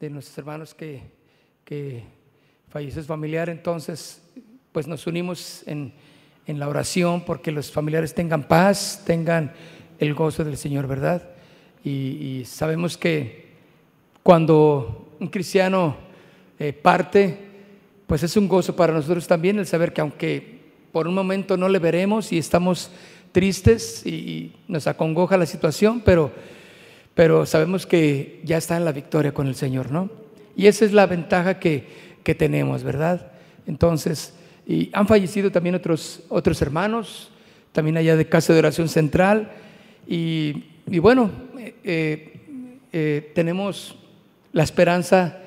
de nuestros hermanos que, que falleció su familiar. Entonces, pues nos unimos en, en la oración porque los familiares tengan paz, tengan el gozo del Señor, ¿verdad? Y, sabemos que cuando un cristiano eh, parte, pues es un gozo para nosotros también el saber que aunque por un momento no le veremos y estamos tristes y nos acongoja la situación, pero, pero sabemos que ya está en la victoria con el Señor, ¿no? Y esa es la ventaja que, que tenemos, ¿verdad? Entonces, y han fallecido también otros, otros hermanos, también allá de Casa de Oración Central, y, y bueno, eh, eh, tenemos la esperanza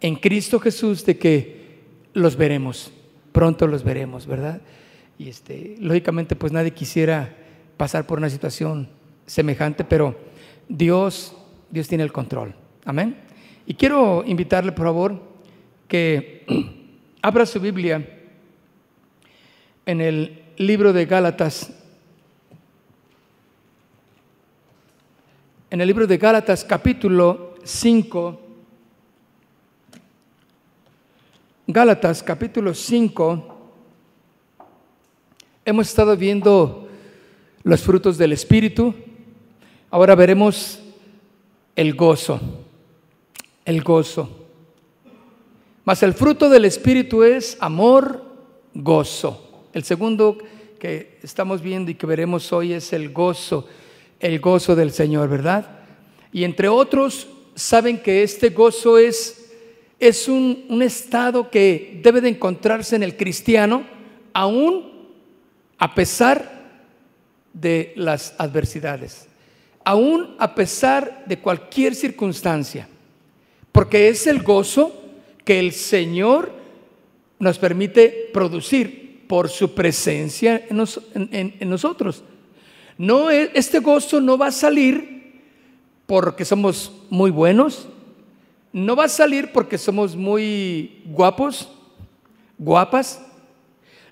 en Cristo Jesús de que los veremos, pronto los veremos, ¿verdad? Y este, lógicamente pues nadie quisiera pasar por una situación semejante, pero Dios, Dios tiene el control. Amén. Y quiero invitarle, por favor, que abra su Biblia en el libro de Gálatas. En el libro de Gálatas capítulo 5. Gálatas capítulo 5. Hemos estado viendo los frutos del Espíritu. Ahora veremos el gozo. El gozo. Mas el fruto del Espíritu es amor, gozo. El segundo que estamos viendo y que veremos hoy es el gozo, el gozo del Señor, ¿verdad? Y entre otros, saben que este gozo es, es un, un estado que debe de encontrarse en el cristiano, aún a pesar de las adversidades, aún a pesar de cualquier circunstancia, porque es el gozo que el Señor nos permite producir por su presencia en, en nosotros. No, este gozo no va a salir porque somos muy buenos, no va a salir porque somos muy guapos, guapas,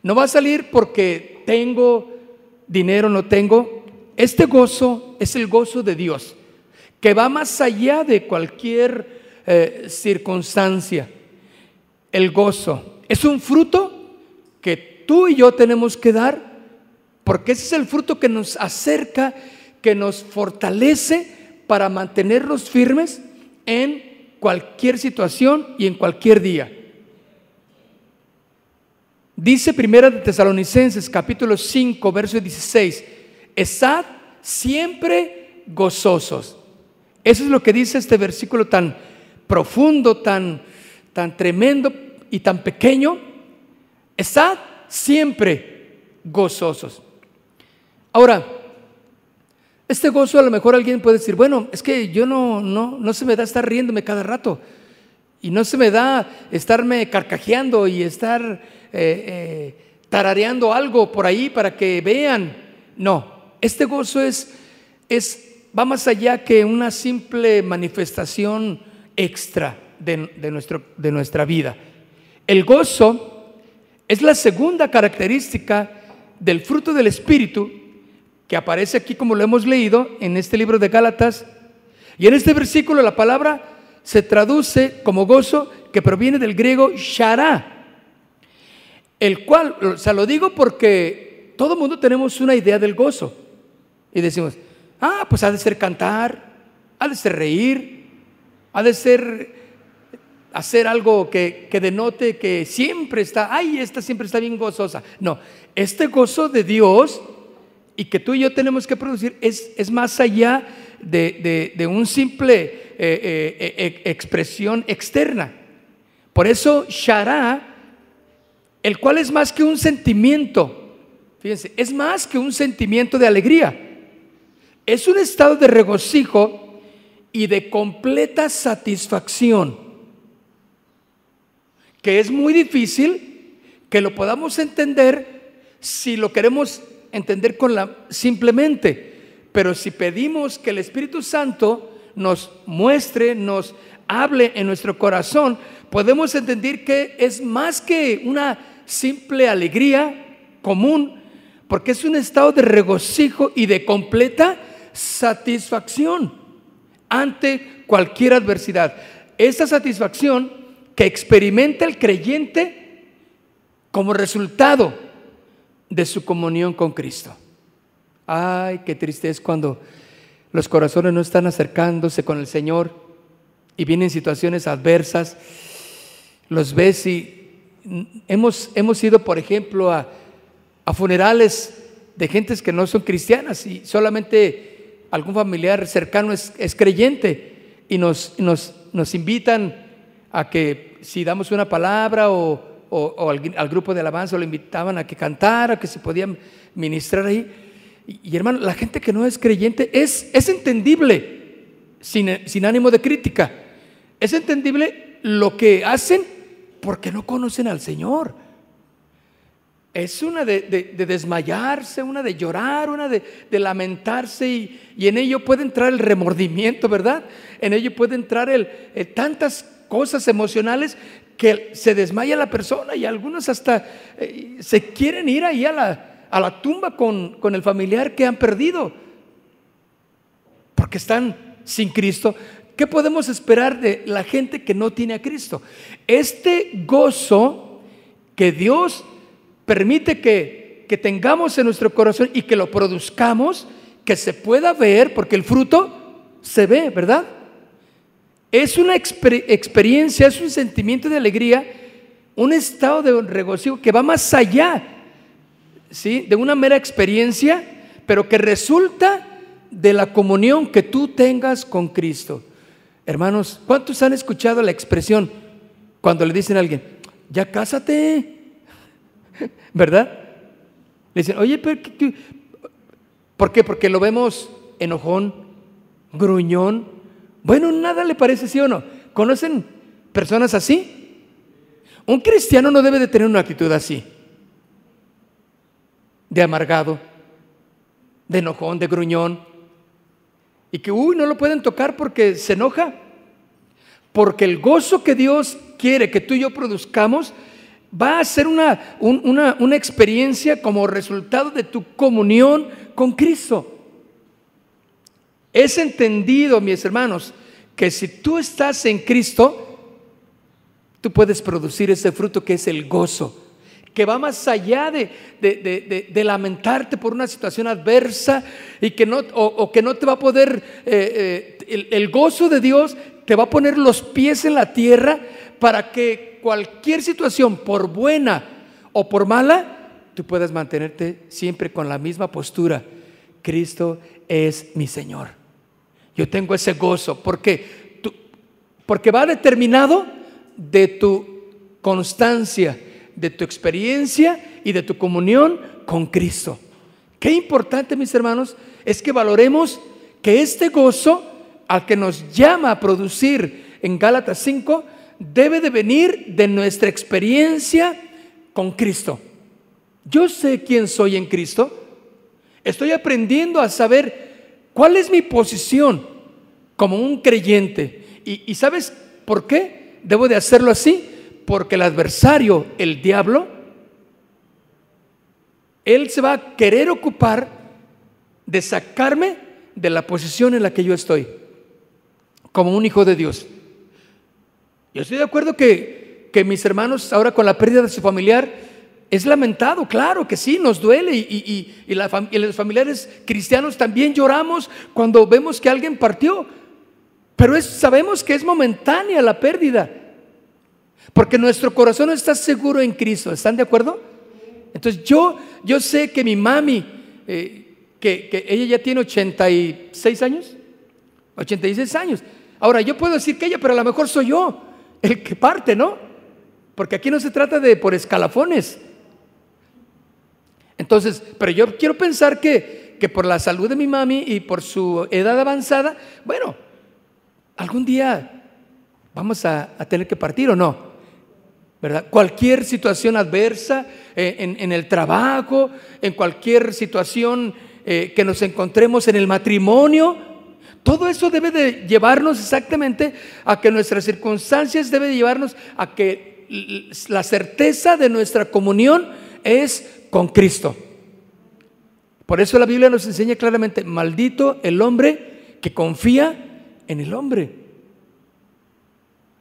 no va a salir porque tengo dinero, no tengo. Este gozo es el gozo de Dios, que va más allá de cualquier eh, circunstancia. El gozo es un fruto que tú y yo tenemos que dar, porque ese es el fruto que nos acerca, que nos fortalece para mantenernos firmes en cualquier situación y en cualquier día. Dice Primera de Tesalonicenses capítulo 5 verso 16, estad siempre gozosos. Eso es lo que dice este versículo tan profundo, tan, tan tremendo y tan pequeño. Estad siempre gozosos. Ahora, este gozo a lo mejor alguien puede decir, bueno, es que yo no, no, no se me da estar riéndome cada rato. Y no se me da estarme carcajeando y estar eh, eh, tarareando algo por ahí para que vean. No, este gozo es, va más allá que una simple manifestación extra de, nuestra vida. El gozo es la segunda característica del fruto del Espíritu que aparece aquí como lo hemos leído en este libro de Gálatas. Y en este versículo la palabra se traduce como gozo que proviene del griego shara, el cual, o sea, lo digo porque todo mundo tenemos una idea del gozo. Y decimos, ah, pues ha de ser cantar, ha de ser reír, ha de ser hacer algo que, que denote que siempre está, ay, esta siempre está bien gozosa. No, este gozo de Dios y que tú y yo tenemos que producir es, es más allá de, de, un simple eh, eh, eh, expresión externa. Por eso, Shara, el cual es más que un sentimiento, fíjense, es más que un sentimiento de alegría, es un estado de regocijo y de completa satisfacción. que es muy difícil que lo podamos entender si lo queremos entender con la simplemente, pero si pedimos que el Espíritu Santo nos muestre, nos hable en nuestro corazón, podemos entender que es más que una simple alegría común, porque es un estado de regocijo y de completa satisfacción ante cualquier adversidad. Esa satisfacción que experimenta el creyente como resultado de su comunión con Cristo. Ay, qué triste es cuando los corazones no están acercándose con el Señor y vienen situaciones adversas. Los ves y hemos, hemos ido, por ejemplo, a, a funerales de gentes que no son cristianas y solamente algún familiar cercano es, creyente y nos, invitan a que si damos una palabra o, o, al, grupo de alabanza lo invitaban a que cantara, que se podían ministrar ahí. Y, hermano, la gente que no es creyente es, es entendible, sin, sin ánimo de crítica. Es entendible lo que hacen porque no conocen al Señor. Es una de, desmayarse, una de llorar, una de, lamentarse y, en ello puede entrar el remordimiento, ¿verdad? En ello puede entrar el, tantas cosas emocionales que se desmaya la persona y algunos hasta eh, se quieren ir ahí a la, a la tumba con, con el familiar que han perdido, porque están sin Cristo. ¿Qué podemos esperar de la gente que no tiene a Cristo? Este gozo que Dios permite que, que, tengamos en nuestro corazón y que lo produzcamos, que se pueda ver, porque el fruto se ve, ¿verdad? Es una experiencia, es un sentimiento de alegría, un estado de regocijo que va más allá ¿sí? de una mera experiencia, pero que resulta de la comunión que tú tengas con Cristo. Hermanos, ¿cuántos han escuchado la expresión cuando le dicen a alguien, ya cásate? ¿Verdad? Le dicen, oye, ¿pero qué, ¿por qué? Porque lo vemos enojón, gruñón. Bueno, nada le parece, ¿sí o no? ¿Conocen personas así? Un cristiano no debe de tener una actitud así de amargado, de enojón, de gruñón, y que, uy, no lo pueden tocar porque se enoja, porque el gozo que Dios quiere que tú y yo produzcamos va a ser una, una, una experiencia como resultado de tu comunión con Cristo. Es entendido, mis hermanos, que si tú estás en Cristo, tú puedes producir ese fruto que es el gozo que va más allá de, lamentarte por una situación adversa y que no, o, que no te va a poder, eh, eh, el, gozo de Dios te va a poner los pies en la tierra para que cualquier situación, por buena o por mala, tú puedas mantenerte siempre con la misma postura. Cristo es mi Señor. Yo tengo ese gozo porque, porque va determinado de tu constancia de tu experiencia y de tu comunión con Cristo. Qué importante, mis hermanos, es que valoremos que este gozo al que nos llama a producir en Gálatas 5 debe de venir de nuestra experiencia con Cristo. Yo sé quién soy en Cristo. Estoy aprendiendo a saber cuál es mi posición como un creyente. ¿Y, y sabes por qué debo de hacerlo así? Porque el adversario, el diablo, él se va a querer ocupar de sacarme de la posición en la que yo estoy, como un hijo de Dios. Yo estoy de acuerdo que, que mis hermanos ahora con la pérdida de su familiar es lamentado, claro que sí, nos duele y, y, los familiares cristianos también lloramos cuando vemos que alguien partió, pero es, sabemos que es momentánea la pérdida. Porque nuestro corazón está seguro en Cristo. ¿Están de acuerdo? Entonces yo, yo sé que mi mami, eh, que, que, ella ya tiene 86 años, 86 años. Ahora, yo puedo decir que ella, pero a lo mejor soy yo el que parte, ¿no? Porque aquí no se trata de por escalafones. Entonces, pero yo quiero pensar que, que por la salud de mi mami y por su edad avanzada, bueno, algún día vamos a, tener que partir o no. ¿verdad? Cualquier situación adversa eh, en, el trabajo, en cualquier situación eh, que nos encontremos en el matrimonio, todo eso debe de llevarnos exactamente a que nuestras circunstancias debe de llevarnos a que la certeza de nuestra comunión es con Cristo. Por eso la Biblia nos enseña claramente, maldito el hombre que confía en el hombre.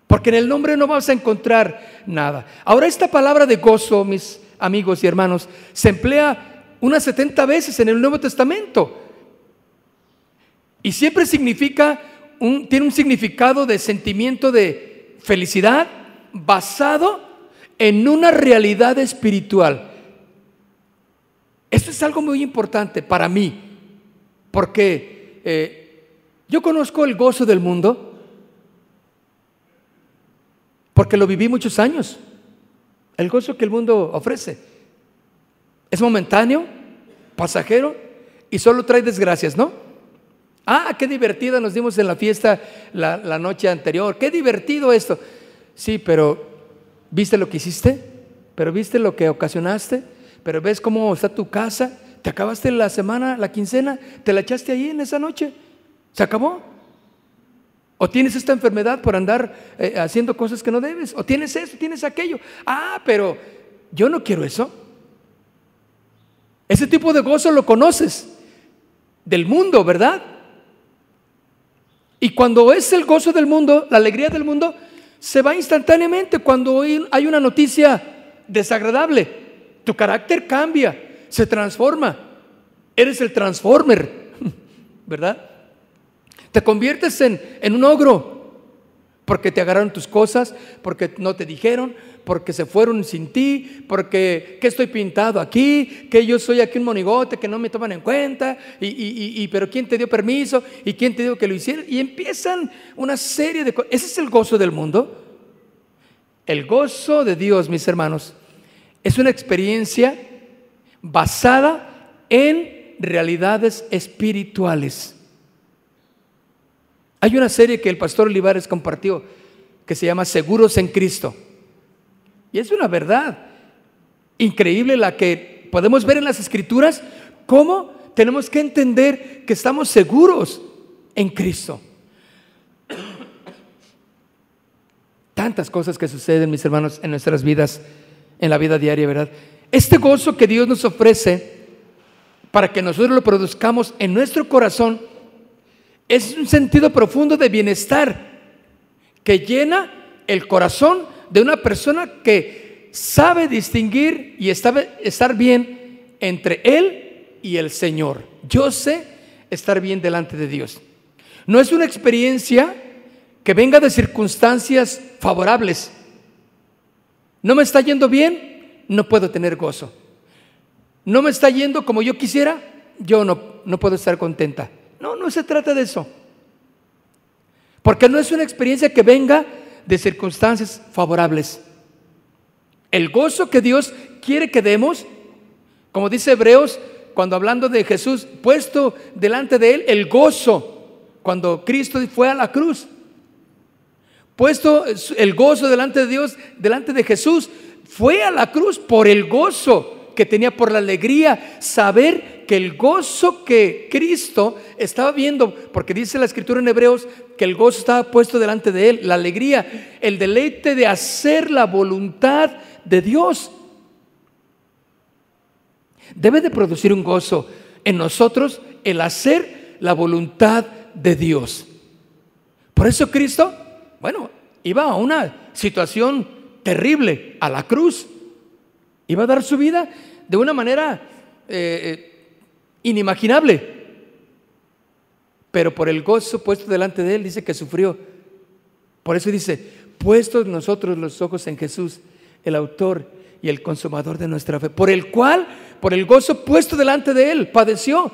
Porque en el nombre no vas a encontrar nada. Ahora esta palabra de gozo, mis amigos y hermanos, se emplea unas 70 veces en el Nuevo Testamento. Y siempre significa, un, tiene un significado de sentimiento de felicidad basado en una realidad espiritual. Esto es algo muy importante para mí, porque eh, yo conozco el gozo del mundo, porque lo viví muchos años. El gozo que el mundo ofrece es momentáneo, pasajero y solo trae desgracias, ¿no? Ah, qué divertida nos dimos en la fiesta la, noche anterior, qué divertido esto. Sí, pero ¿viste lo que hiciste? ¿Pero viste lo que ocasionaste? pero ves cómo está tu casa, te acabaste la semana, la quincena, te la echaste ahí en esa noche, se acabó. O tienes esta enfermedad por andar eh, haciendo cosas que no debes, o tienes eso, tienes aquello. Ah, pero yo no quiero eso. Ese tipo de gozo lo conoces del mundo, ¿verdad? Y cuando es el gozo del mundo, la alegría del mundo, se va instantáneamente cuando hay una noticia desagradable. Tu carácter cambia, se transforma. Eres el transformer, ¿verdad? Te conviertes en, en un ogro porque te agarraron tus cosas, porque no te dijeron, porque se fueron sin ti, porque que estoy pintado aquí, que yo soy aquí un monigote, que no me toman en cuenta, y, y, y, pero quién te dio permiso y quién te dijo que lo hiciera. Y empiezan una serie de cosas. Ese es el gozo del mundo. El gozo de Dios, mis hermanos, es una experiencia basada en realidades espirituales. Hay una serie que el pastor Olivares compartió que se llama Seguros en Cristo. Y es una verdad increíble la que podemos ver en las escrituras, cómo tenemos que entender que estamos seguros en Cristo. Tantas cosas que suceden, mis hermanos, en nuestras vidas en la vida diaria, ¿verdad? Este gozo que Dios nos ofrece para que nosotros lo produzcamos en nuestro corazón es un sentido profundo de bienestar que llena el corazón de una persona que sabe distinguir y estar bien entre Él y el Señor. Yo sé estar bien delante de Dios. No es una experiencia que venga de circunstancias favorables. No me está yendo bien, no puedo tener gozo. No me está yendo como yo quisiera, yo no, no puedo estar contenta. No, no se trata de eso. Porque no es una experiencia que venga de circunstancias favorables. El gozo que Dios quiere que demos, como dice Hebreos, cuando hablando de Jesús, puesto delante de él el gozo, cuando Cristo fue a la cruz, puesto el gozo delante de Dios, delante de Jesús, fue a la cruz por el gozo que tenía, por la alegría, saber que el gozo que Cristo estaba viendo, porque dice la escritura en Hebreos que el gozo estaba puesto delante de él, la alegría, el deleite de hacer la voluntad de Dios. Debe de producir un gozo en nosotros el hacer la voluntad de Dios. Por eso Cristo bueno, iba a una situación terrible, a la cruz. Iba a dar su vida de una manera eh, eh, inimaginable. Pero por el gozo puesto delante de él, dice que sufrió. Por eso dice, puestos nosotros los ojos en Jesús, el autor y el consumador de nuestra fe, por el cual, por el gozo puesto delante de él, padeció.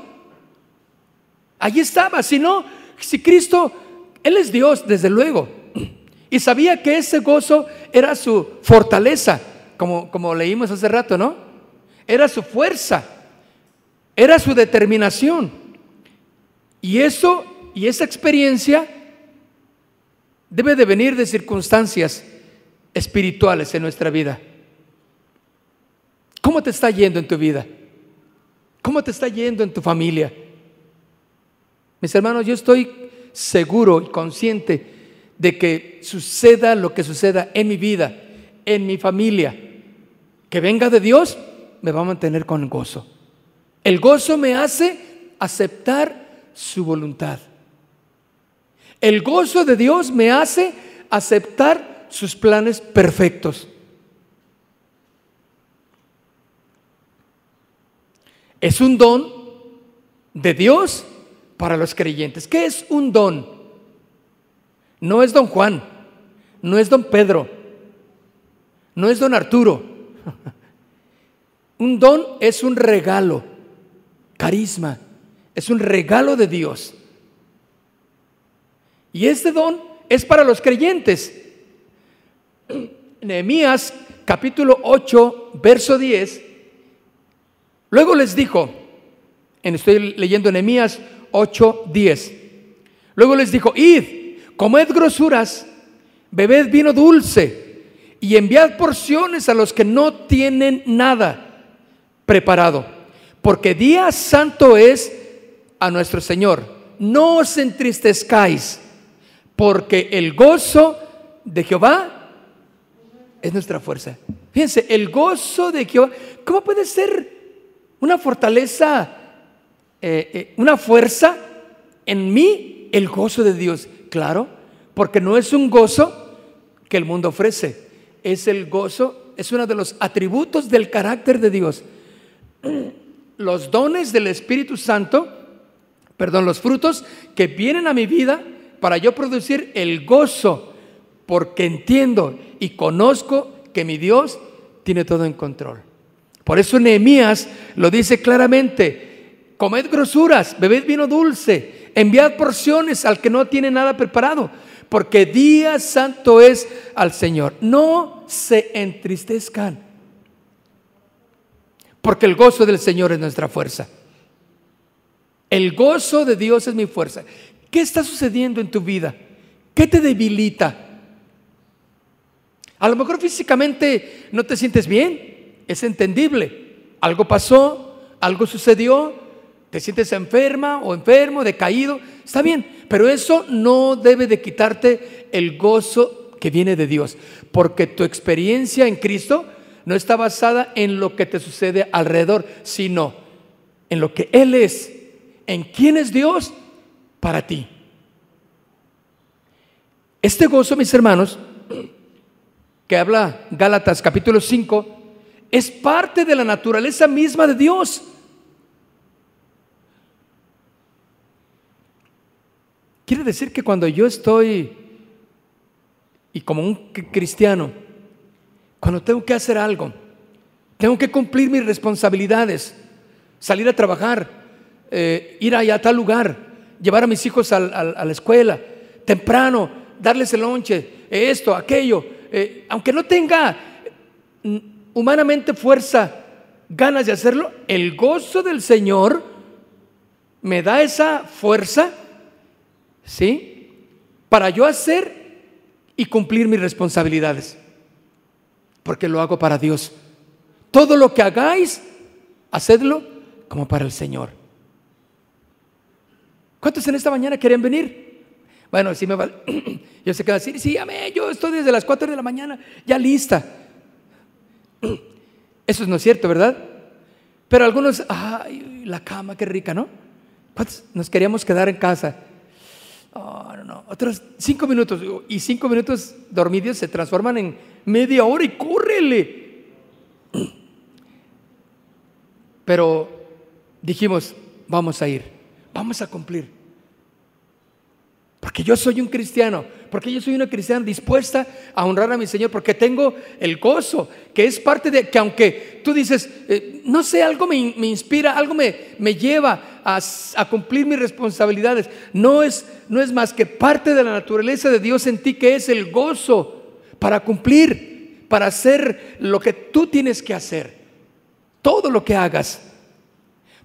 Allí estaba, si no, si Cristo, Él es Dios, desde luego, y sabía que ese gozo era su fortaleza, como, como leímos hace rato, ¿no? Era su fuerza, era su determinación. Y eso y esa experiencia debe de venir de circunstancias espirituales en nuestra vida. ¿Cómo te está yendo en tu vida? ¿Cómo te está yendo en tu familia? Mis hermanos, yo estoy seguro y consciente de que suceda lo que suceda en mi vida, en mi familia, que venga de Dios, me va a mantener con gozo. El gozo me hace aceptar su voluntad. El gozo de Dios me hace aceptar sus planes perfectos. Es un don de Dios para los creyentes. ¿Qué es un don? No es don Juan, no es don Pedro, no es don Arturo. Un don es un regalo, carisma, es un regalo de Dios. Y este don es para los creyentes. Nehemías capítulo 8, verso 10. Luego les dijo, estoy leyendo Nehemías 8, 10. Luego les dijo, id, comed grosuras, bebed vino dulce y enviad porciones a los que no tienen nada preparado, porque día santo es a nuestro Señor. No os entristezcáis porque el gozo de Jehová es nuestra fuerza. Fíjense, el gozo de Jehová, ¿cómo puede ser una fortaleza, eh, eh, una fuerza en mí el gozo de Dios? Claro, porque no es un gozo que el mundo ofrece, es el gozo, es uno de los atributos del carácter de Dios. Los dones del Espíritu Santo, perdón, los frutos que vienen a mi vida para yo producir el gozo, porque entiendo y conozco que mi Dios tiene todo en control. Por eso Nehemías lo dice claramente, comed grosuras, bebed vino dulce, enviad porciones al que no tiene nada preparado, porque día santo es al Señor. No se entristezcan, porque el gozo del Señor es nuestra fuerza. El gozo de Dios es mi fuerza. ¿Qué está sucediendo en tu vida? ¿Qué te debilita? A lo mejor físicamente no te sientes bien, es entendible. Algo pasó, algo sucedió, te sientes enferma o enfermo, decaído, está bien, pero eso no debe de quitarte el gozo que viene de Dios, porque tu experiencia en Cristo no está basada en lo que te sucede alrededor, sino en lo que Él es, en quién es Dios para ti. Este gozo, mis hermanos, que habla Gálatas capítulo 5, es parte de la naturaleza misma de Dios. Quiere decir que cuando yo estoy, y como un cristiano, cuando tengo que hacer algo, tengo que cumplir mis responsabilidades, salir a trabajar, eh, ir allá a tal lugar, llevar a mis hijos a, la escuela, temprano, darles el lonche, esto, aquello, eh, aunque no tenga mm, humanamente fuerza, ganas de hacerlo, el gozo del Señor me da esa fuerza, ¿sí? Para yo hacer y cumplir mis responsabilidades, porque lo hago para Dios. Todo lo que hagáis, hacedlo como para el Señor. ¿Cuántos en esta mañana querían venir? Bueno, sí me vale. Yo sé que va a decir, sí, amén, yo estoy desde las 4 de la mañana ya lista. Eso no es cierto, ¿verdad? Pero algunos, ay, la cama, qué rica, ¿no? ¿Cuántos nos queríamos quedar en casa? Oh, no, no. Otros cinco minutos. Y cinco minutos dormidos se transforman en media hora y córrele. Pero dijimos, vamos a ir vamos a cumplir. Porque yo soy un cristiano, porque yo soy una cristiana dispuesta a honrar a mi Señor, porque tengo el gozo, que es parte de que aunque tú dices, eh, no sé, algo me, inspira, algo me, me lleva a, a, cumplir mis responsabilidades, no es, no es más que parte de la naturaleza de Dios en ti, que es el gozo para cumplir, para hacer lo que tú tienes que hacer, todo lo que hagas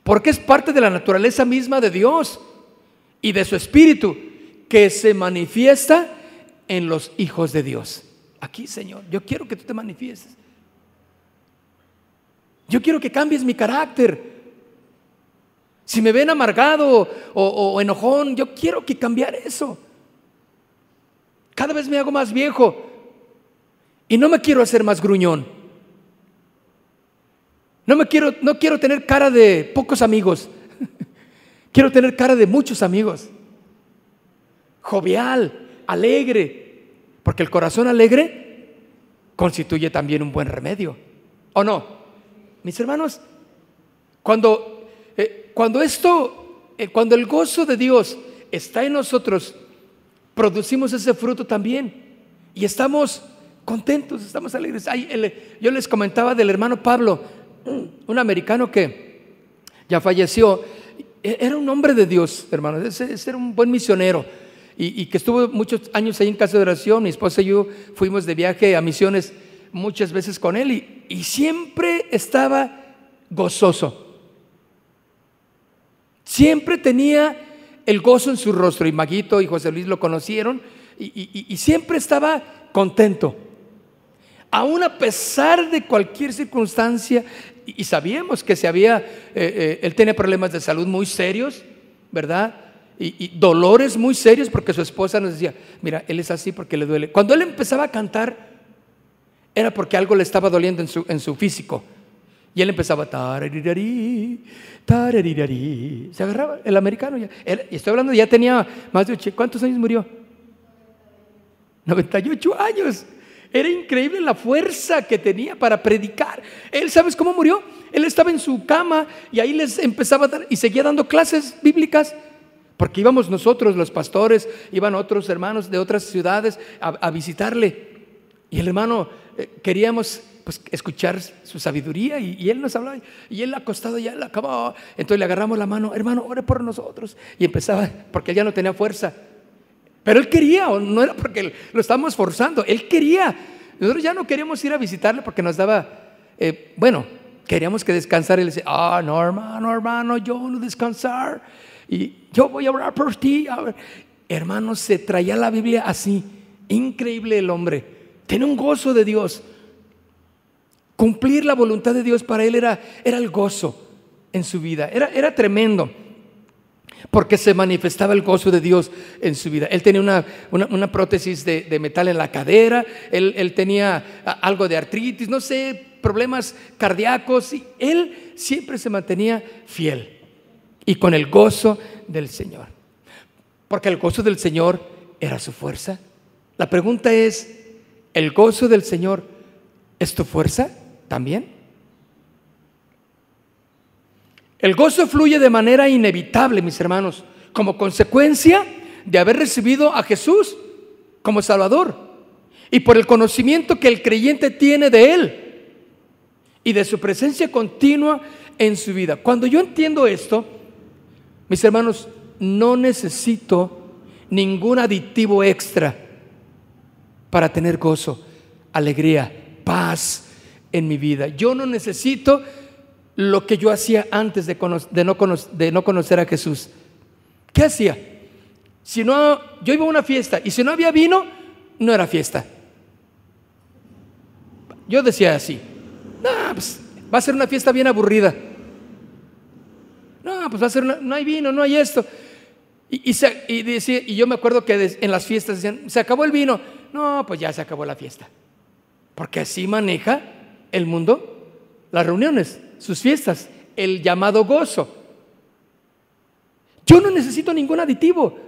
porque es parte de la naturaleza misma de Dios y de su espíritu que se manifiesta en los hijos de Dios. aquí, Señor. Yo quiero que tú te manifiestes. Yo quiero que cambies mi carácter. Si me ven amargado o, enojón, yo quiero que cambiar eso. Cada vez me hago más viejo y no me quiero hacer más gruñón. No me quiero, no quiero tener cara de pocos amigos. quiero tener cara de muchos amigos. Jovial, alegre, porque el corazón alegre constituye también un buen remedio. ¿O no? Mis hermanos, cuando, eh, cuando esto, eh, cuando el gozo de Dios está en nosotros, producimos ese fruto también y estamos contentos, estamos alegres. yo les comentaba del hermano Pablo, un americano que ya falleció, e, era un hombre de Dios, hermano, ese, era un buen misionero y, y, que estuvo muchos años ahí en casa de oración. Mi esposa y yo fuimos de viaje a misiones muchas veces con él y, siempre estaba gozoso. Siempre tenía el gozo en su rostro y Maguito y José Luis lo conocieron y, siempre estaba contento. Aún a pesar de cualquier circunstancia, y, sabíamos que se había, eh, eh, él tenía problemas de salud muy serios, ¿verdad? y, dolores muy serios porque su esposa nos decía, mira, él es así porque le duele. Cuando él empezaba a cantar, era porque algo le estaba doliendo en su, en su físico. Y él empezaba, tararirarí, tararirarí. Se agarraba el americano. Ya. estoy hablando, ya tenía más de ocho. ¿Cuántos años murió? 98 años. Era increíble la fuerza que tenía para predicar. Él, ¿sabes cómo murió? Él estaba en su cama y ahí les empezaba a dar y seguía dando clases bíblicas. Porque íbamos nosotros, los pastores, iban otros hermanos de otras ciudades a, a visitarle. Y el hermano eh, queríamos pues, escuchar su sabiduría y, él nos hablaba y él acostado ya le acabó. Entonces le agarramos la mano, hermano, ore por nosotros. Y empezaba, porque él ya no tenía fuerza. Pero él quería, no era porque lo estábamos forzando, él quería. Nosotros ya no queríamos ir a visitarle porque nos daba, eh, bueno, queríamos que descansara. Y le decía, ah, no, hermano, hermano, yo no descansar. Y yo voy a orar por ti. Hermano, se traía la Biblia así. Increíble el hombre. Tiene un gozo de Dios. Cumplir la voluntad de Dios para él era, era el gozo en su vida. Era, era tremendo. Porque se manifestaba el gozo de Dios en su vida. Él tenía una, prótesis de, metal en la cadera, él, tenía algo de artritis, no sé, problemas cardíacos. Y él siempre se mantenía fiel y con el gozo del Señor. Porque el gozo del Señor era su fuerza. La pregunta es, ¿El gozo del Señor es tu fuerza también? El gozo fluye de manera inevitable, mis hermanos, como consecuencia de haber recibido a Jesús como Salvador y por el conocimiento que el creyente tiene de Él y de su presencia continua en su vida. Cuando yo entiendo esto, mis hermanos, no necesito ningún aditivo extra para tener gozo, alegría, paz en mi vida. Yo no necesito lo que yo hacía antes de, no, de no conocer a Jesús. ¿Qué hacía? Si no, yo iba a una fiesta y si no había vino, no era fiesta. Yo decía así, no, pues va a ser una fiesta bien aburrida. No, pues va a ser, no hay vino, no hay esto. Y, y, yo me acuerdo que en las fiestas decían, se acabó el vino. No, pues ya se acabó la fiesta. Porque así maneja el mundo las reuniones, sus fiestas, el llamado gozo. Yo no necesito ningún aditivo.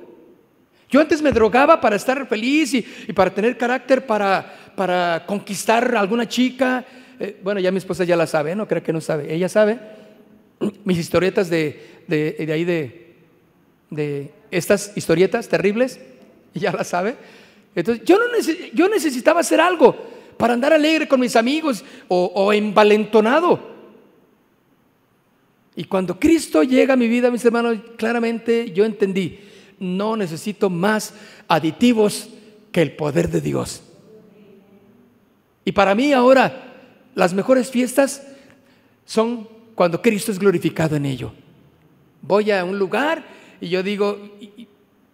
Yo antes me drogaba para estar feliz y, para tener carácter, para, para conquistar a alguna chica. Eh, bueno, ya mi esposa ya la sabe, no creo que no sabe. Ella sabe mis historietas de, de ahí de, de estas historietas terribles, ya la sabe. Entonces, yo, no yo necesitaba hacer algo para andar alegre con mis amigos o, o envalentonado. Y cuando Cristo llega a mi vida, mis hermanos, claramente yo entendí, no necesito más aditivos que el poder de Dios. Y para mí ahora las mejores fiestas son cuando Cristo es glorificado en ello. Voy a un lugar y yo digo,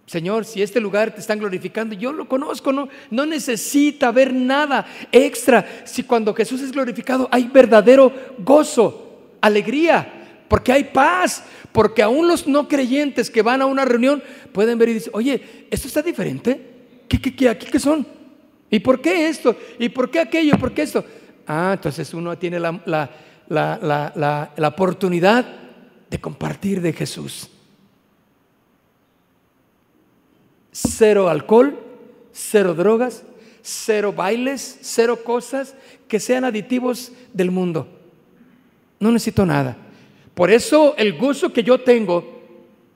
Señor, si este lugar te están glorificando, yo lo conozco, no, no necesita ver nada extra. Si cuando Jesús es glorificado hay verdadero gozo, alegría, porque hay paz, porque aún los no creyentes que van a una reunión pueden ver y decir, oye, esto está diferente. ¿Qué, qué, qué, aquí qué son? ¿Y por qué esto? ¿Y por qué aquello? ¿Por qué esto? Ah, entonces uno tiene la, la, la, la oportunidad de compartir de Jesús. cero alcohol, cero drogas, cero bailes, cero cosas que sean aditivos del mundo. No necesito nada. Por eso el gozo que yo tengo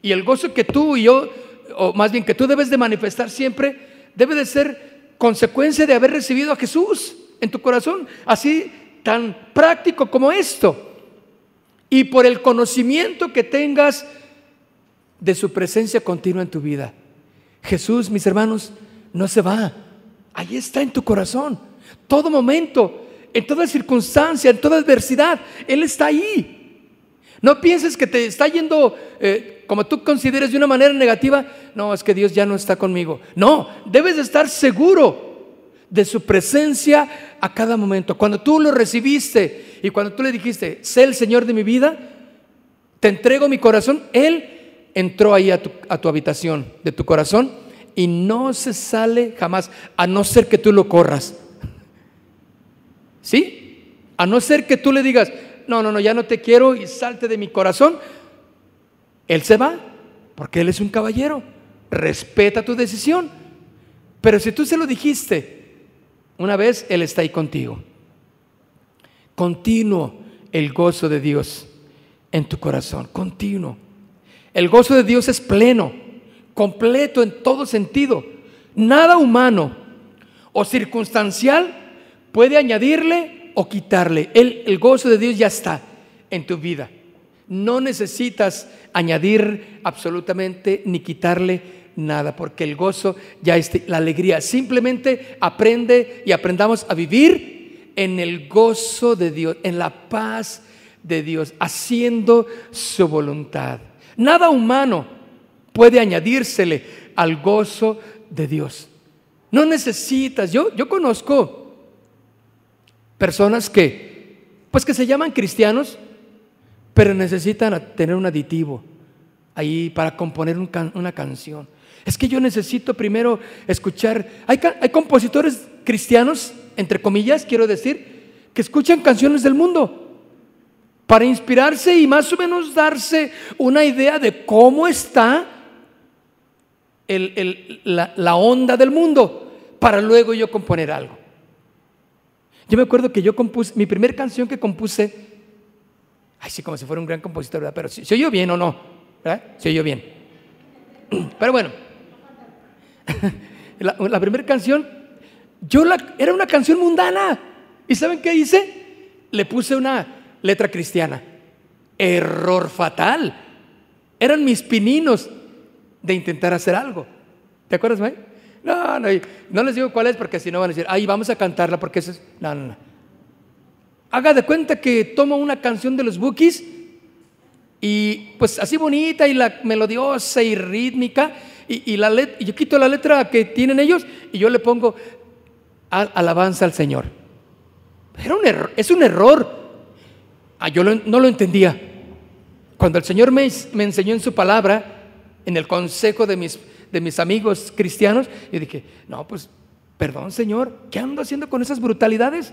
y el gozo que tú y yo, o más bien que tú debes de manifestar siempre, debe de ser consecuencia de haber recibido a Jesús en tu corazón, así tan práctico como esto. Y por el conocimiento que tengas de su presencia continua en tu vida. Jesús, mis hermanos, no se va. Ahí está en tu corazón. Todo momento, en toda circunstancia, en toda adversidad, Él está ahí. No pienses que te está yendo eh, como tú consideres de una manera negativa. No, es que Dios ya no está conmigo. No, debes de estar seguro de su presencia a cada momento. Cuando tú lo recibiste y cuando tú le dijiste, sé el Señor de mi vida, te entrego mi corazón, Él entró ahí a tu, a tu habitación de tu corazón y no se sale jamás, a no ser que tú lo corras. ¿Sí? A no ser que tú le digas, no, no, no, ya no te quiero y salte de mi corazón. Él se va, porque Él es un caballero. Respeta tu decisión. Pero si tú se lo dijiste, una vez Él está ahí contigo. Continuo el gozo de Dios en tu corazón, continuo. El gozo de Dios es pleno, completo en todo sentido. Nada humano o circunstancial puede añadirle o quitarle. El, el gozo de Dios ya está en tu vida. No necesitas añadir absolutamente ni quitarle nada, porque el gozo ya está, la alegría. Simplemente aprende y aprendamos a vivir en el gozo de Dios, en la paz de Dios, haciendo su voluntad. Nada humano puede añadírsele al gozo de Dios. No necesitas, yo, yo conozco personas que, pues que se llaman cristianos, pero necesitan tener un aditivo ahí para componer una canción. Es que yo necesito primero escuchar, hay, compositores cristianos, entre comillas, quiero decir, que escuchan canciones del mundo para inspirarse y más o menos darse una idea de cómo está la, onda del mundo, para luego yo componer algo. Yo me acuerdo que yo compuse, mi primera canción que compuse, ay, sí, como si fuera un gran compositor, ¿verdad? Pero si ¿se oyó bien o no? ¿verdad? Se oyó bien. Pero bueno, la, la primera canción, yo la, era una canción mundana. ¿Y saben qué hice? Le puse una, letra cristiana. Error fatal. Eran mis pininos de intentar hacer algo. ¿Te acuerdas, May? No, no, no les digo cuál es porque si no van a decir, ay, vamos a cantarla porque eso es... No, no, no. Haga de cuenta que tomo una canción de los Bookies y pues así bonita y la melodiosa y rítmica y, la y yo quito la letra que tienen ellos y yo le pongo alabanza al Señor. Era un error, es un error Ah, yo no lo entendía. Cuando el Señor me, enseñó en su palabra, en el consejo de mis, de mis amigos cristianos, yo dije, no, pues, perdón Señor, ¿qué ando haciendo con esas brutalidades?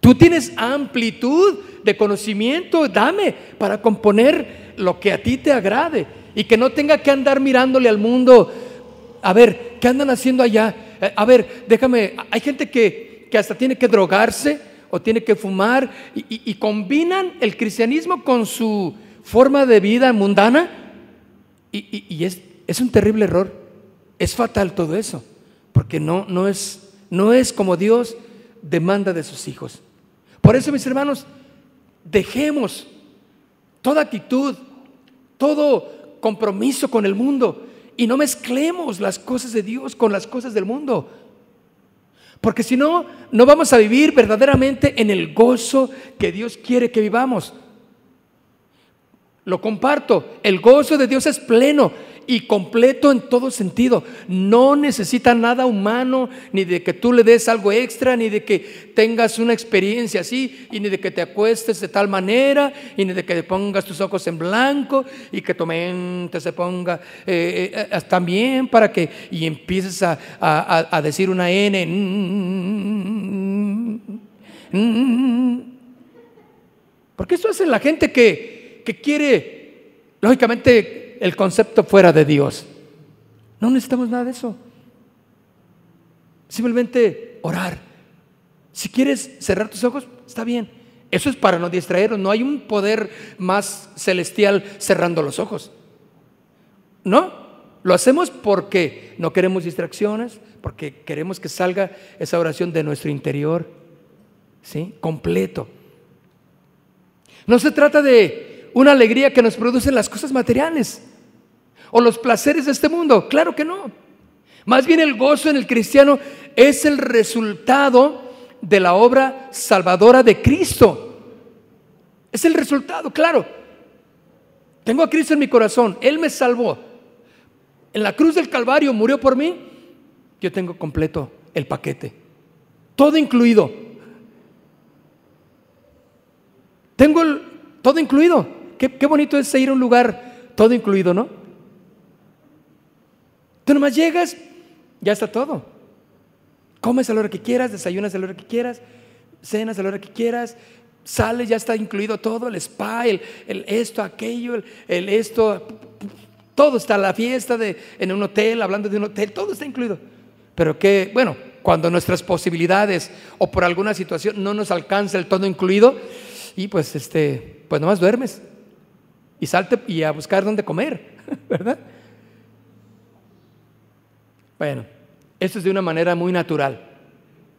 Tú tienes amplitud de conocimiento, dame para componer lo que a ti te agrade y que no tenga que andar mirándole al mundo. A ver, ¿qué andan haciendo allá? Eh, a ver, déjame, hay gente que, que hasta tiene que drogarse o tiene que fumar y, combinan el cristianismo con su forma de vida mundana y, es, es, un terrible error. Es fatal todo eso, porque no, no, es, no es como Dios demanda de sus hijos. Por eso, mis hermanos, dejemos toda actitud, todo compromiso con el mundo y no mezclemos las cosas de Dios con las cosas del mundo. Porque si no, no vamos a vivir verdaderamente en el gozo que Dios quiere que vivamos. Lo comparto, el gozo de Dios es pleno y completo en todo sentido. No necesita nada humano, ni de que tú le des algo extra, ni de que tengas una experiencia así, y ni de que te acuestes de tal manera, y ni de que te pongas tus ojos en blanco, y que tu mente se ponga eh, eh, eh, también para que, y empieces a, a decir una N. Porque eso hace la gente que, que quiere, lógicamente, el concepto fuera de Dios. No necesitamos nada de eso. Simplemente orar. Si quieres cerrar tus ojos, está bien. Eso es para no distraernos. No hay un poder más celestial cerrando los ojos. No, lo hacemos porque no queremos distracciones, porque queremos que salga esa oración de nuestro interior, ¿sí? Completo. No se trata de una alegría que nos producen las cosas materiales o los placeres de este mundo. Claro que no. Más bien el gozo en el cristiano es el resultado de la obra salvadora de Cristo. Es el resultado, claro. Tengo a Cristo en mi corazón. Él me salvó. En la cruz del Calvario murió por mí. Yo tengo completo el paquete. Todo incluido. Tengo todo incluido. Qué, bonito es ir a un lugar todo incluido, ¿no? Tú nomás llegas, ya está todo. Comes a la hora que quieras, desayunas a la hora que quieras, cenas a la hora que quieras, sales, ya está incluido todo, el spa, el, esto, aquello, el, esto, todo está, la fiesta de, en un hotel, hablando de un hotel, todo está incluido. Pero que, bueno, cuando nuestras posibilidades o por alguna situación no nos alcanza el todo incluido, y pues este, pues nomás duermes y salte y a buscar dónde comer, ¿verdad? Bueno, esto es de una manera muy natural.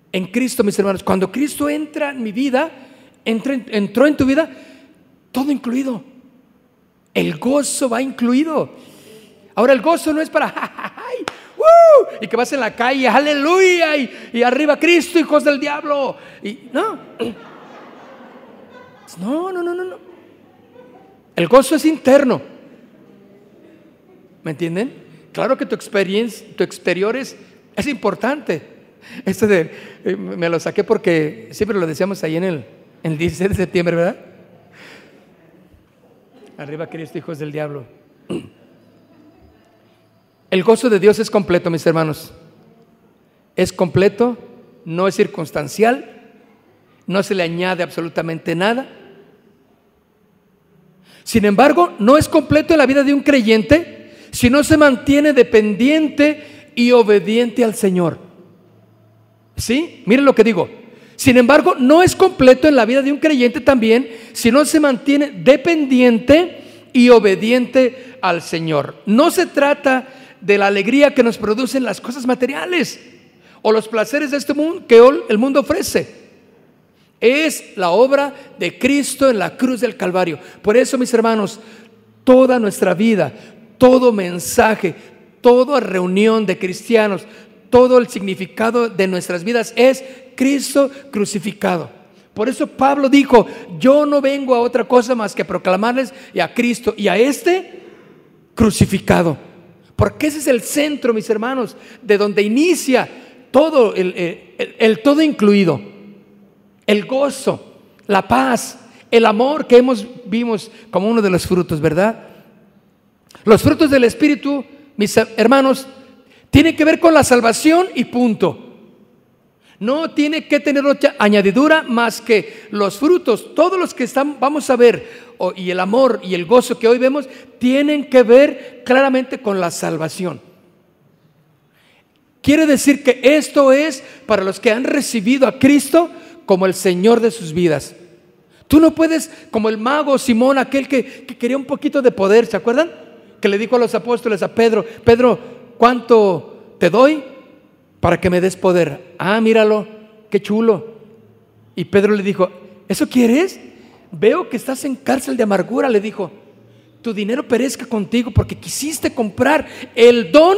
En Cristo, mis hermanos, cuando Cristo entra en mi vida, entró en tu vida, todo incluido. El gozo va incluido. Ahora el gozo no es para y que vas en la calle, aleluya, y, arriba Cristo, hijos del diablo. No. No, no, no, no, no. El gozo es interno. ¿Me entienden? Claro que tu experiencia, tu exterior es, importante. Esto de, eh, me lo saqué porque siempre lo decíamos ahí en el, en el 16 de septiembre, ¿verdad? Arriba Cristo, hijos del diablo. El gozo de Dios es completo, mis hermanos. Es completo, no es circunstancial, no se le añade absolutamente nada. Sin embargo, no es completo en la vida de un creyente si no se mantiene dependiente y obediente al Señor. ¿Sí? Miren lo que digo. Sin embargo, no es completo en la vida de un creyente también si no se mantiene dependiente y obediente al Señor. No se trata de la alegría que nos producen las cosas materiales o los placeres de este mundo que el mundo ofrece es la obra de Cristo en la cruz del Calvario. Por eso, mis hermanos, toda nuestra vida, todo mensaje, toda reunión de cristianos, todo el significado de nuestras vidas es Cristo crucificado. Por eso Pablo dijo, yo no vengo a otra cosa más que proclamarles y a Cristo y a este crucificado. Porque ese es el centro, mis hermanos, de donde inicia todo, el, todo incluido el gozo, la paz, el amor que hemos vimos como uno de los frutos, ¿verdad? Los frutos del Espíritu, mis hermanos, tienen que ver con la salvación y punto. No tiene que tener otra añadidura más que los frutos, todos los que están, vamos a ver, y el amor y el gozo que hoy vemos, tienen que ver claramente con la salvación. Quiere decir que esto es para los que han recibido a Cristo como el Señor de sus vidas. Tú no puedes, como el mago Simón, aquel que, quería un poquito de poder, ¿se acuerdan? Que le dijo a los apóstoles, a Pedro, Pedro, ¿cuánto te doy para que me des poder? Ah, míralo, qué chulo. Y Pedro le dijo, ¿eso quieres? Veo que estás en cárcel de amargura, le dijo. Tu dinero perezca contigo porque quisiste comprar el don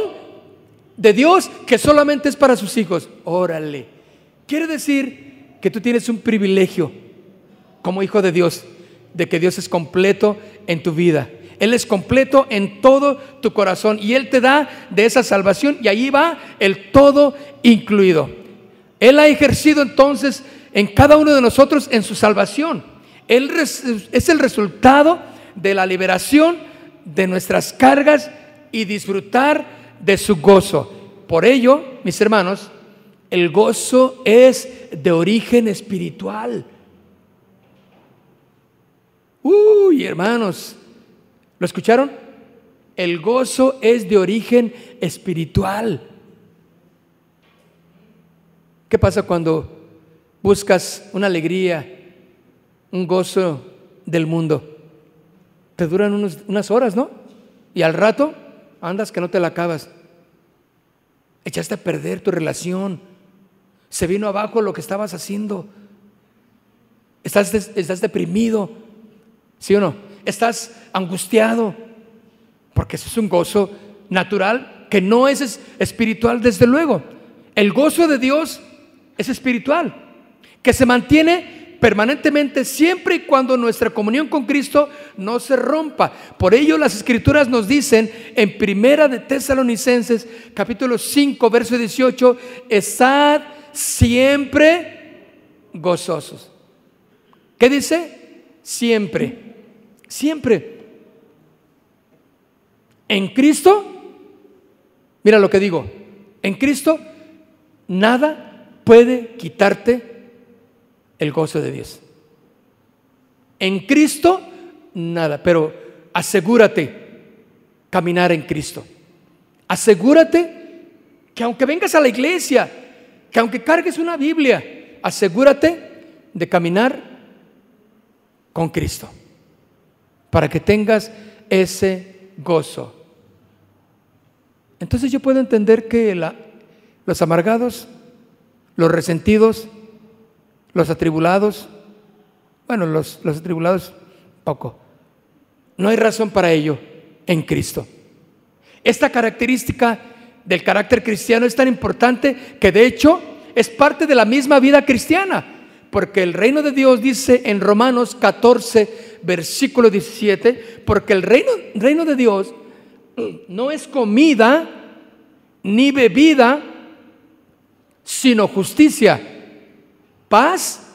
de Dios que solamente es para sus hijos. Órale. Quiere decir que tú tienes un privilegio como hijo de Dios, de que Dios es completo en tu vida. Él es completo en todo tu corazón y Él te da de esa salvación y ahí va el todo incluido. Él ha ejercido entonces en cada uno de nosotros en su salvación. Él es el resultado de la liberación de nuestras cargas y disfrutar de su gozo. Por ello, mis hermanos, el gozo es de origen espiritual. Uy, hermanos, ¿lo escucharon? El gozo es de origen espiritual. ¿Qué pasa cuando buscas una alegría, un gozo del mundo? Te duran unas horas, ¿no? Y al rato andas que no te la acabas. Echaste a perder tu relación. Se vino abajo lo que estabas haciendo. Estás, estás deprimido. ¿Sí o no? Estás angustiado. Porque eso es un gozo natural que no es espiritual, desde luego. El gozo de Dios es espiritual, que se mantiene permanentemente siempre y cuando nuestra comunión con Cristo no se rompa. Por ello las escrituras nos dicen en Primera de Tesalonicenses capítulo 5 verso 18, estad siempre gozosos. ¿Qué dice? Siempre. Siempre. En Cristo, mira lo que digo, en Cristo nada puede quitarte el gozo de Dios. En Cristo, nada, pero asegúrate caminar en Cristo. Asegúrate que aunque vengas a la iglesia, que aunque cargues una Biblia, asegúrate de caminar con Cristo, para que tengas ese gozo. Entonces yo puedo entender que los amargados, los resentidos, los atribulados, bueno, los, atribulados, poco. No hay razón para ello en Cristo. Esta característica del carácter cristiano es tan importante que de hecho es parte de la misma vida cristiana, porque el reino de Dios dice en Romanos 14, versículo 17, porque el reino, reino de Dios no es comida ni bebida, sino justicia paz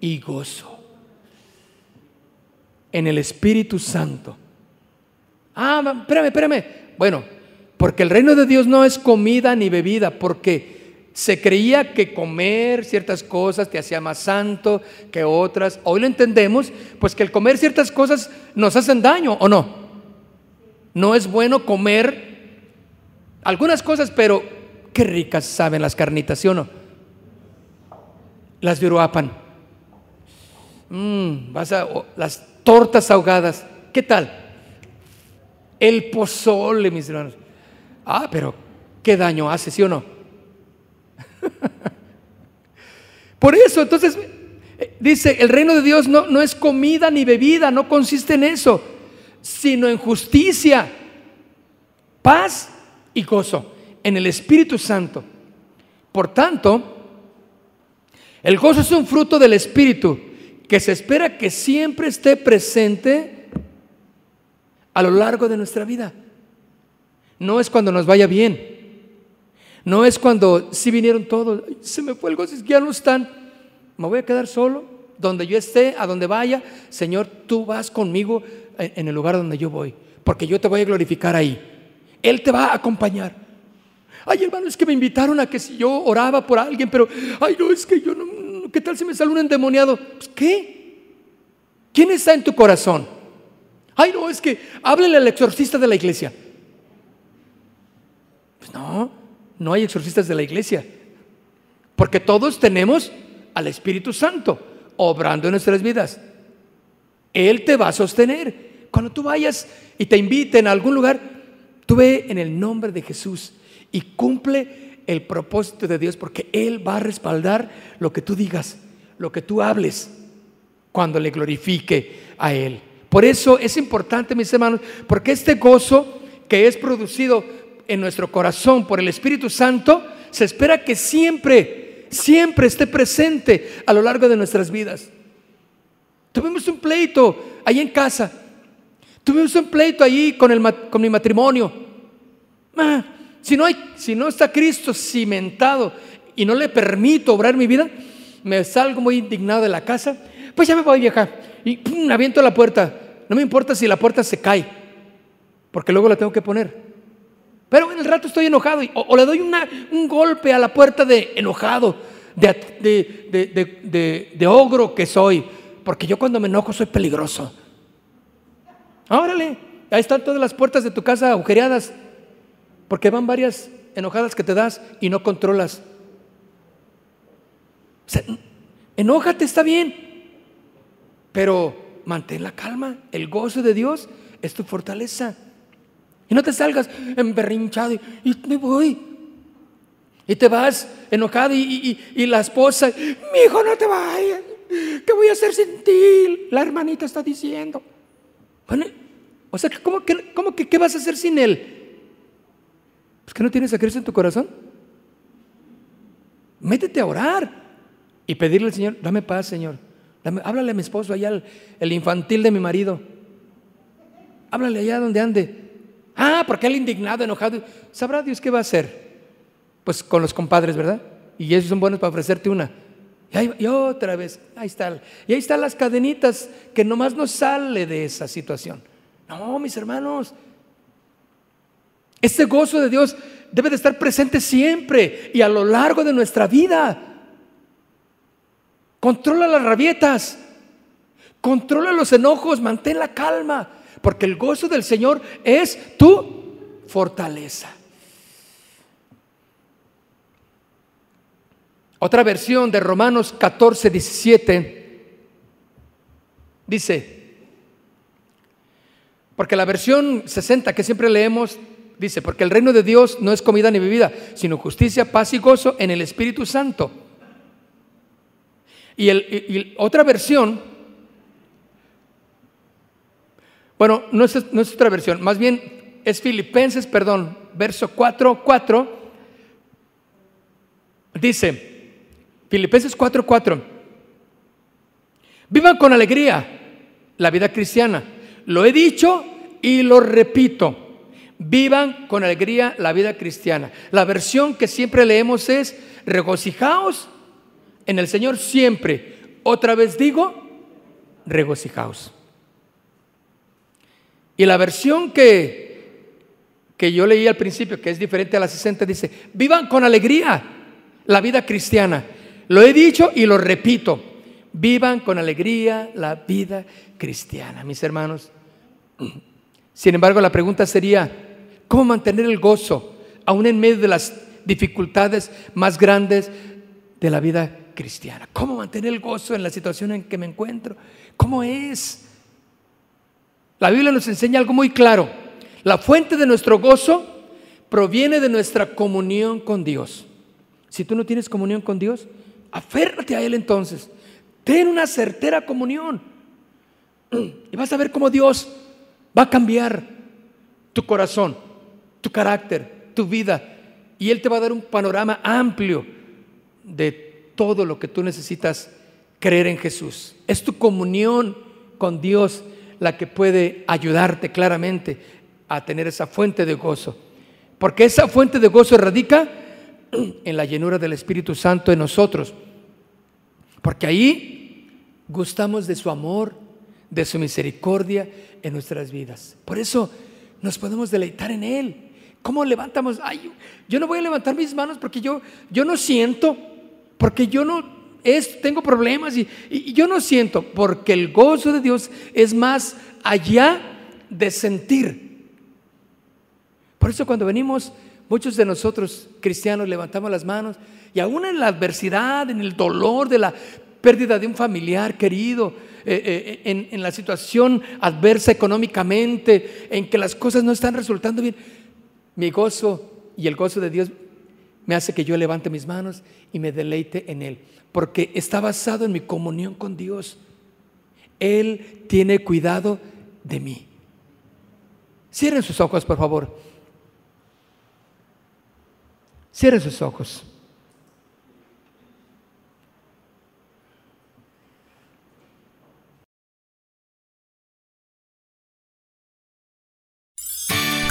y gozo en el Espíritu Santo. Ah, espérame, espérame. Bueno, porque el reino de Dios no es comida ni bebida, porque se creía que comer ciertas cosas te hacía más santo que otras. Hoy lo entendemos, pues que el comer ciertas cosas nos hacen daño, ¿o no? No es bueno comer algunas cosas, pero qué ricas saben las carnitas, ¿sí o no? las de mm, vas a, las tortas ahogadas. ¿Qué tal? El pozole, mis hermanos. Ah, pero ¿qué daño hace, sí o no? Por eso, entonces, dice, el reino de Dios no, no es comida ni bebida, no consiste en eso, sino en justicia, paz y gozo en el Espíritu Santo. Por tanto, el gozo es un fruto del Espíritu que se espera que siempre esté presente a lo largo de nuestra vida. No es cuando nos vaya bien. No es cuando si vinieron todos, se me fue el gozo, ya no están. Me voy a quedar solo, donde yo esté, a donde vaya. Señor, tú vas conmigo en el lugar donde yo voy, porque yo te voy a glorificar ahí. Él te va a acompañar. Ay, hermano, es que me invitaron a que si yo oraba por alguien, pero, ay, no, es que yo no, ¿qué tal si me sale un endemoniado? Pues, ¿qué? ¿Quién está en tu corazón? Ay, no, es que háblele al exorcista de la iglesia. Pues no, no hay exorcistas de la iglesia. Porque todos tenemos al Espíritu Santo obrando en nuestras vidas. Él te va a sostener. Cuando tú vayas y te inviten a algún lugar, tú ve en el nombre de Jesús y cumple el propósito de Dios porque Él va a respaldar lo que tú digas, lo que tú hables cuando le glorifique a Él. Por eso es importante, mis hermanos, porque este gozo que es producido en nuestro corazón por el Espíritu Santo, se espera que siempre, siempre esté presente a lo largo de nuestras vidas. Tuvimos un pleito ahí en casa. Tuvimos un pleito ahí con, el, con mi matrimonio. Si, no hay, si no está Cristo cimentado y no le permito obrar mi vida, me salgo muy indignado de la casa, pues ya me voy vieja y pum, aviento la puerta. No me importa si la puerta se cae, porque luego la tengo que poner. Pero en el rato estoy enojado o, le doy un golpe a la puerta de enojado, de, de, ogro que soy, porque yo cuando me enojo soy peligroso. Órale, ahí están todas las puertas de tu casa agujereadas, porque van varias enojadas que te das y no controlas. enójate, está bien, pero mantén la calma. El gozo de Dios es tu fortaleza. Y no te salgas emberrinchado y, me voy. Y te vas enojado y, la esposa, mi hijo, no te vayas. ¿Qué voy a hacer sin ti? La hermanita está diciendo. o sea, ¿cómo que, cómo que qué vas a hacer sin él? Pues que no tienes a Cristo en tu corazón. Métete a orar y pedirle al Señor, dame paz, Señor. háblale a mi esposo allá, el infantil de mi marido. Háblale allá donde ande. Ah, porque él indignado, enojado. ¿Sabrá Dios qué va a hacer? Pues con los compadres, ¿verdad? Y ellos son buenos para ofrecerte una. Y, otra vez, ahí está. Y ahí están las cadenitas que nomás no sale de esa situación. No, mis hermanos. Este gozo de Dios debe de estar presente siempre y a lo largo de nuestra vida. Controla las rabietas. Controla los enojos, mantén la calma porque el gozo del Señor es tu fortaleza. Otra versión de Romanos 14, 17 dice, porque la versión 60 que siempre leemos dice, porque el reino de Dios no es comida ni bebida, sino justicia, paz y gozo en el Espíritu Santo. Y, el, otra versión Bueno, no es, otra versión, más bien es Filipenses, perdón, verso 4, 4. Dice, Filipenses 4, 4. Vivan con alegría la vida cristiana. Lo he dicho y lo repito. Vivan con alegría la vida cristiana. La versión que siempre leemos es, regocijaos en el Señor siempre. Otra vez digo, regocijaos. Y la versión que, que yo leí al principio, que es diferente a la 60, dice, vivan con alegría la vida cristiana. Lo he dicho y lo repito, vivan con alegría la vida cristiana, mis hermanos. Sin embargo, la pregunta sería, ¿cómo mantener el gozo aún en medio de las dificultades más grandes de la vida cristiana? ¿Cómo mantener el gozo en la situación en que me encuentro? ¿Cómo es? La Biblia nos enseña algo muy claro. La fuente de nuestro gozo proviene de nuestra comunión con Dios. Si tú no tienes comunión con Dios, aférrate a Él entonces. Ten una certera comunión. Y vas a ver cómo Dios va a cambiar tu corazón, tu carácter, tu vida. Y Él te va a dar un panorama amplio de todo lo que tú necesitas creer en Jesús. Es tu comunión con Dios la que puede ayudarte claramente a tener esa fuente de gozo. Porque esa fuente de gozo radica en la llenura del Espíritu Santo en nosotros. Porque ahí gustamos de su amor, de su misericordia en nuestras vidas. Por eso nos podemos deleitar en Él. ¿Cómo levantamos? Ay, yo no voy a levantar mis manos porque yo, yo no siento, porque yo no es, tengo problemas y, yo no siento, porque el gozo de Dios es más allá de sentir. Por eso cuando venimos, muchos de nosotros cristianos levantamos las manos y aún en la adversidad, en el dolor de la pérdida de un familiar querido, eh, eh, en, la situación adversa económicamente, en que las cosas no están resultando bien, mi gozo y el gozo de Dios me hace que yo levante mis manos y me deleite en Él porque está basado en mi comunión con Dios. Él tiene cuidado de mí. Cierren sus ojos, por favor. Cierren sus ojos.